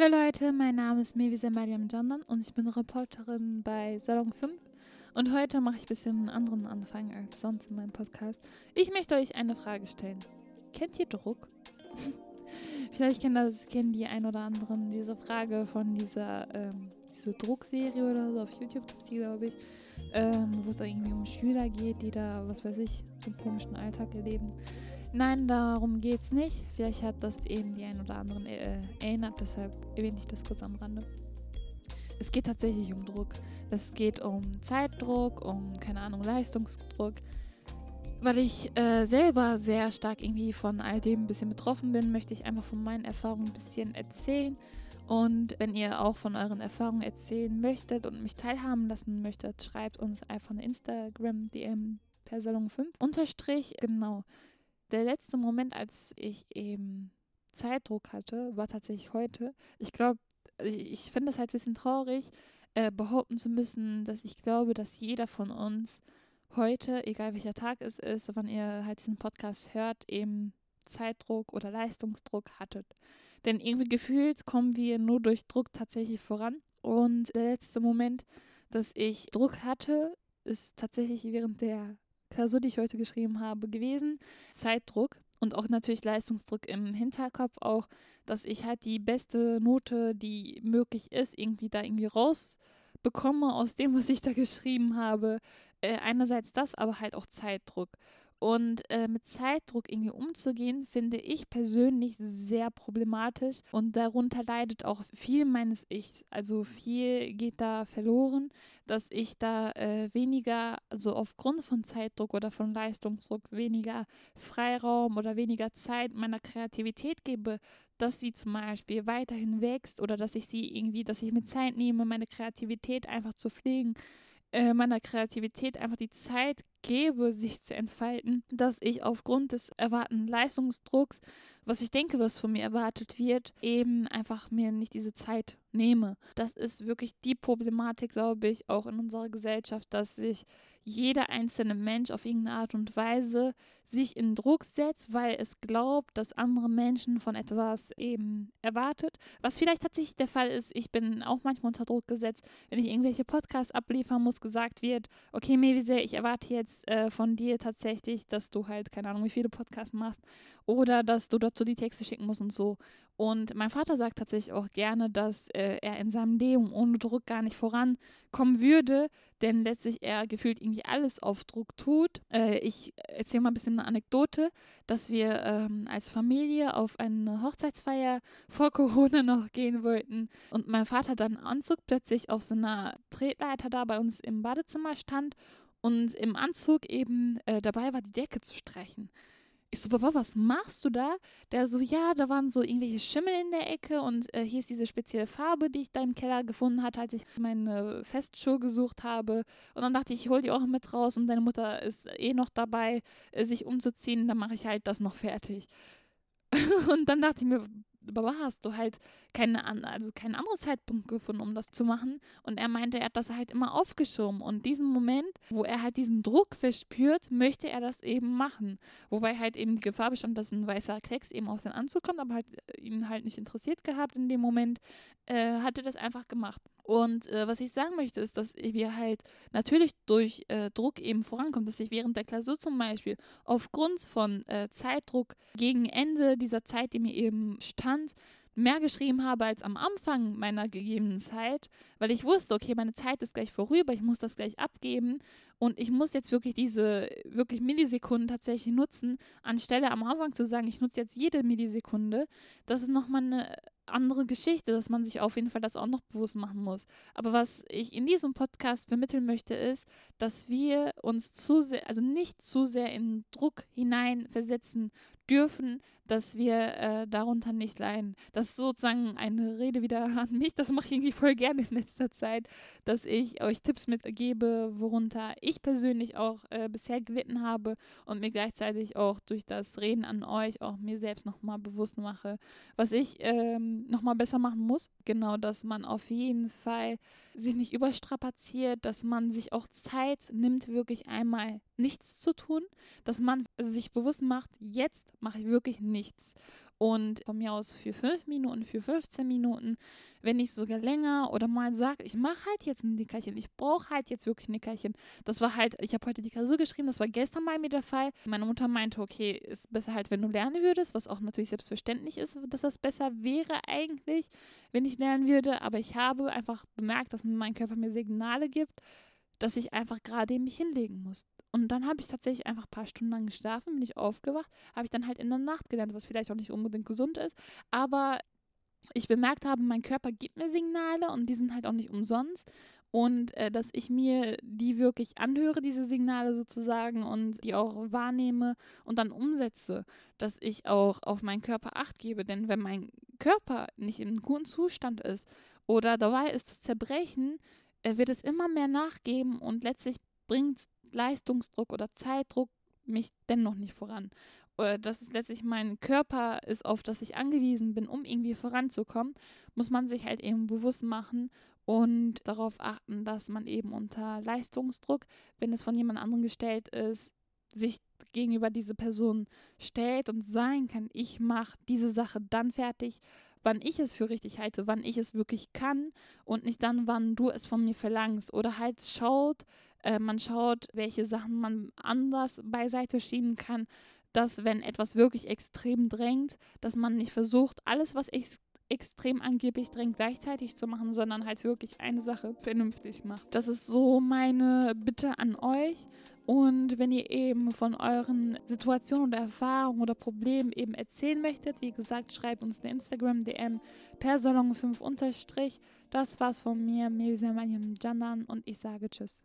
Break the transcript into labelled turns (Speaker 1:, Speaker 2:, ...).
Speaker 1: Hallo Leute, mein Name ist Mevisa Mariam Jandan und ich bin Reporterin bei Salon 5. Und heute mache ich ein bisschen einen anderen Anfang als sonst in meinem Podcast. Ich möchte euch eine Frage stellen. Kennt ihr Druck? Vielleicht kennen, das, kennen die ein oder anderen diese Frage von dieser ähm, diese Druckserie oder so auf YouTube, glaube ich, ähm, wo es irgendwie um Schüler geht, die da, was weiß ich, so einen komischen Alltag erleben. Nein, darum geht es nicht. Vielleicht hat das eben die ein oder anderen äh, erinnert, deshalb erwähne ich das kurz am Rande. Es geht tatsächlich um Druck. Es geht um Zeitdruck, um, keine Ahnung, Leistungsdruck. Weil ich äh, selber sehr stark irgendwie von all dem ein bisschen betroffen bin, möchte ich einfach von meinen Erfahrungen ein bisschen erzählen. Und wenn ihr auch von euren Erfahrungen erzählen möchtet und mich teilhaben lassen möchtet, schreibt uns einfach eine Instagram-DM per Salon 5 Unterstrich. Genau der letzte Moment, als ich eben Zeitdruck hatte, war tatsächlich heute. Ich glaube, ich, ich finde es halt ein bisschen traurig, äh, behaupten zu müssen, dass ich glaube, dass jeder von uns heute, egal welcher Tag es ist, wann ihr halt diesen Podcast hört, eben Zeitdruck oder Leistungsdruck hattet. Denn irgendwie gefühlt kommen wir nur durch Druck tatsächlich voran. Und der letzte Moment, dass ich Druck hatte, ist tatsächlich während der Klausur, die ich heute geschrieben habe, gewesen. Zeitdruck und auch natürlich Leistungsdruck im Hinterkopf auch, dass ich halt die beste Note, die möglich ist, irgendwie da irgendwie rausbekomme aus dem, was ich da geschrieben habe. Äh, einerseits das, aber halt auch Zeitdruck. Und äh, mit Zeitdruck irgendwie umzugehen, finde ich persönlich sehr problematisch. Und darunter leidet auch viel meines Ichs. Also viel geht da verloren, dass ich da äh, weniger, also aufgrund von Zeitdruck oder von Leistungsdruck, weniger Freiraum oder weniger Zeit meiner Kreativität gebe, dass sie zum Beispiel weiterhin wächst oder dass ich sie irgendwie, dass ich mir Zeit nehme, meine Kreativität einfach zu pflegen äh, meiner Kreativität einfach die Zeit gebe, sich zu entfalten, dass ich aufgrund des erwarteten Leistungsdrucks, was ich denke, was von mir erwartet wird, eben einfach mir nicht diese Zeit nehme. Das ist wirklich die Problematik, glaube ich, auch in unserer Gesellschaft, dass sich jeder einzelne Mensch auf irgendeine Art und Weise sich in Druck setzt, weil es glaubt, dass andere Menschen von etwas eben erwartet. Was vielleicht tatsächlich der Fall ist, ich bin auch manchmal unter Druck gesetzt, wenn ich irgendwelche Podcasts abliefern muss, gesagt wird, okay, Mevise, ich erwarte jetzt äh, von dir tatsächlich, dass du halt, keine Ahnung, wie viele Podcasts machst oder dass du dazu die Texte schicken musst und so. Und mein Vater sagt tatsächlich auch gerne, dass äh, er in seinem Leben ohne Druck gar nicht vorankommen würde, denn letztlich er gefühlt irgendwie alles auf Druck tut. Äh, ich erzähle mal ein bisschen eine Anekdote, dass wir ähm, als Familie auf eine Hochzeitsfeier vor Corona noch gehen wollten und mein Vater dann Anzug plötzlich auf so einer Tretleiter da bei uns im Badezimmer stand und im Anzug eben äh, dabei war, die Decke zu streichen. Ich so, Papa, was machst du da? Der so, ja, da waren so irgendwelche Schimmel in der Ecke und äh, hier ist diese spezielle Farbe, die ich da im Keller gefunden hatte, als ich meine Festschuhe gesucht habe. Und dann dachte ich, ich hol die auch mit raus und deine Mutter ist eh noch dabei, äh, sich umzuziehen, dann mache ich halt das noch fertig. und dann dachte ich mir, Baba, hast du halt keine, also keinen anderen Zeitpunkt gefunden, um das zu machen. Und er meinte, er hat das halt immer aufgeschoben. Und diesen Moment, wo er halt diesen Druck verspürt, möchte er das eben machen. Wobei halt eben die Gefahr bestand, dass ein weißer Klecks eben aus dem Anzug kommt, aber halt äh, ihn halt nicht interessiert gehabt in dem Moment, äh, hat er das einfach gemacht. Und äh, was ich sagen möchte, ist, dass wir halt natürlich durch äh, Druck eben vorankommen, dass ich während der Klausur zum Beispiel aufgrund von äh, Zeitdruck gegen Ende dieser Zeit, die mir eben stand, mehr geschrieben habe als am Anfang meiner gegebenen Zeit, weil ich wusste, okay, meine Zeit ist gleich vorüber, ich muss das gleich abgeben und ich muss jetzt wirklich diese wirklich Millisekunden tatsächlich nutzen, anstelle am Anfang zu sagen, ich nutze jetzt jede Millisekunde. Das ist nochmal eine andere Geschichte, dass man sich auf jeden Fall das auch noch bewusst machen muss. Aber was ich in diesem Podcast vermitteln möchte, ist, dass wir uns zu sehr, also nicht zu sehr in Druck hineinversetzen dürfen, dass wir äh, darunter nicht leiden. Das ist sozusagen eine Rede wieder an mich. Das mache ich irgendwie voll gerne in letzter Zeit, dass ich euch Tipps mitgebe, worunter ich persönlich auch äh, bisher gelitten habe und mir gleichzeitig auch durch das Reden an euch auch mir selbst nochmal bewusst mache, was ich ähm, nochmal besser machen muss. Genau, dass man auf jeden Fall sich nicht überstrapaziert, dass man sich auch Zeit nimmt, wirklich einmal nichts zu tun, dass man sich bewusst macht, jetzt mache ich wirklich nichts. Und von mir aus für 5 Minuten, für 15 Minuten, wenn nicht sogar länger oder mal sagt, ich mache halt jetzt ein Nickerchen, ich brauche halt jetzt wirklich ein Nickerchen. Das war halt, ich habe heute die Klausur geschrieben, das war gestern bei mir der Fall. Meine Mutter meinte, okay, ist besser halt, wenn du lernen würdest, was auch natürlich selbstverständlich ist, dass das besser wäre eigentlich, wenn ich lernen würde, aber ich habe einfach bemerkt, dass mein Körper mir Signale gibt, dass ich einfach gerade mich hinlegen muss. Und dann habe ich tatsächlich einfach ein paar Stunden lang geschlafen, bin ich aufgewacht, habe ich dann halt in der Nacht gelernt, was vielleicht auch nicht unbedingt gesund ist, aber ich bemerkt habe, mein Körper gibt mir Signale und die sind halt auch nicht umsonst. Und äh, dass ich mir die wirklich anhöre, diese Signale sozusagen, und die auch wahrnehme und dann umsetze, dass ich auch auf meinen Körper acht gebe. Denn wenn mein Körper nicht im guten Zustand ist oder dabei ist zu zerbrechen, äh, wird es immer mehr nachgeben und letztlich bringt Leistungsdruck oder Zeitdruck mich dennoch nicht voran. Dass es letztlich mein Körper ist, auf das ich angewiesen bin, um irgendwie voranzukommen, muss man sich halt eben bewusst machen und darauf achten, dass man eben unter Leistungsdruck, wenn es von jemand anderem gestellt ist, sich gegenüber diese Person stellt und sein kann, ich mache diese Sache dann fertig, wann ich es für richtig halte, wann ich es wirklich kann und nicht dann, wann du es von mir verlangst. Oder halt schaut, äh, man schaut, welche Sachen man anders beiseite schieben kann, dass wenn etwas wirklich extrem drängt, dass man nicht versucht, alles, was ex extrem angeblich drängt, gleichzeitig zu machen, sondern halt wirklich eine Sache vernünftig macht. Das ist so meine Bitte an euch. Und wenn ihr eben von euren Situationen oder Erfahrungen oder Problemen eben erzählen möchtet, wie gesagt, schreibt uns eine Instagram-DM per Salon5 unterstrich. Das war's von mir, Mirza Mariam Janan und ich sage Tschüss.